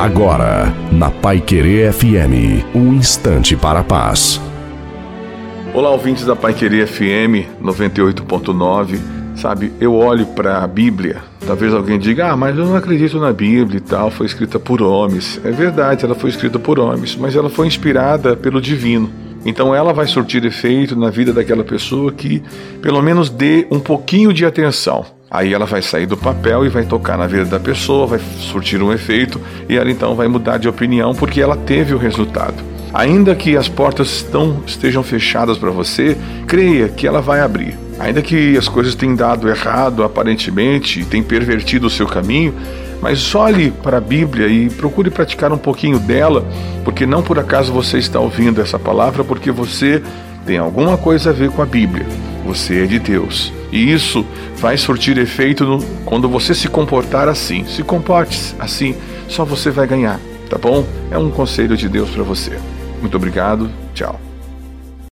Agora, na Pai Querer FM, um instante para a paz. Olá, ouvintes da Pai Querer FM 98.9. Sabe, eu olho para a Bíblia. Talvez alguém diga, ah, mas eu não acredito na Bíblia e tal, foi escrita por homens. É verdade, ela foi escrita por homens, mas ela foi inspirada pelo divino. Então ela vai surtir efeito na vida daquela pessoa que pelo menos dê um pouquinho de atenção. Aí ela vai sair do papel e vai tocar na vida da pessoa, vai surtir um efeito e ela então vai mudar de opinião porque ela teve o resultado. Ainda que as portas estão, estejam fechadas para você, creia que ela vai abrir. Ainda que as coisas tenham dado errado aparentemente, tenham pervertido o seu caminho, mas olhe para a Bíblia e procure praticar um pouquinho dela, porque não por acaso você está ouvindo essa palavra, porque você tem alguma coisa a ver com a Bíblia. Você é de Deus. E isso vai surtir efeito no, quando você se comportar assim. Se comporte assim, só você vai ganhar, tá bom? É um conselho de Deus para você. Muito obrigado. Tchau.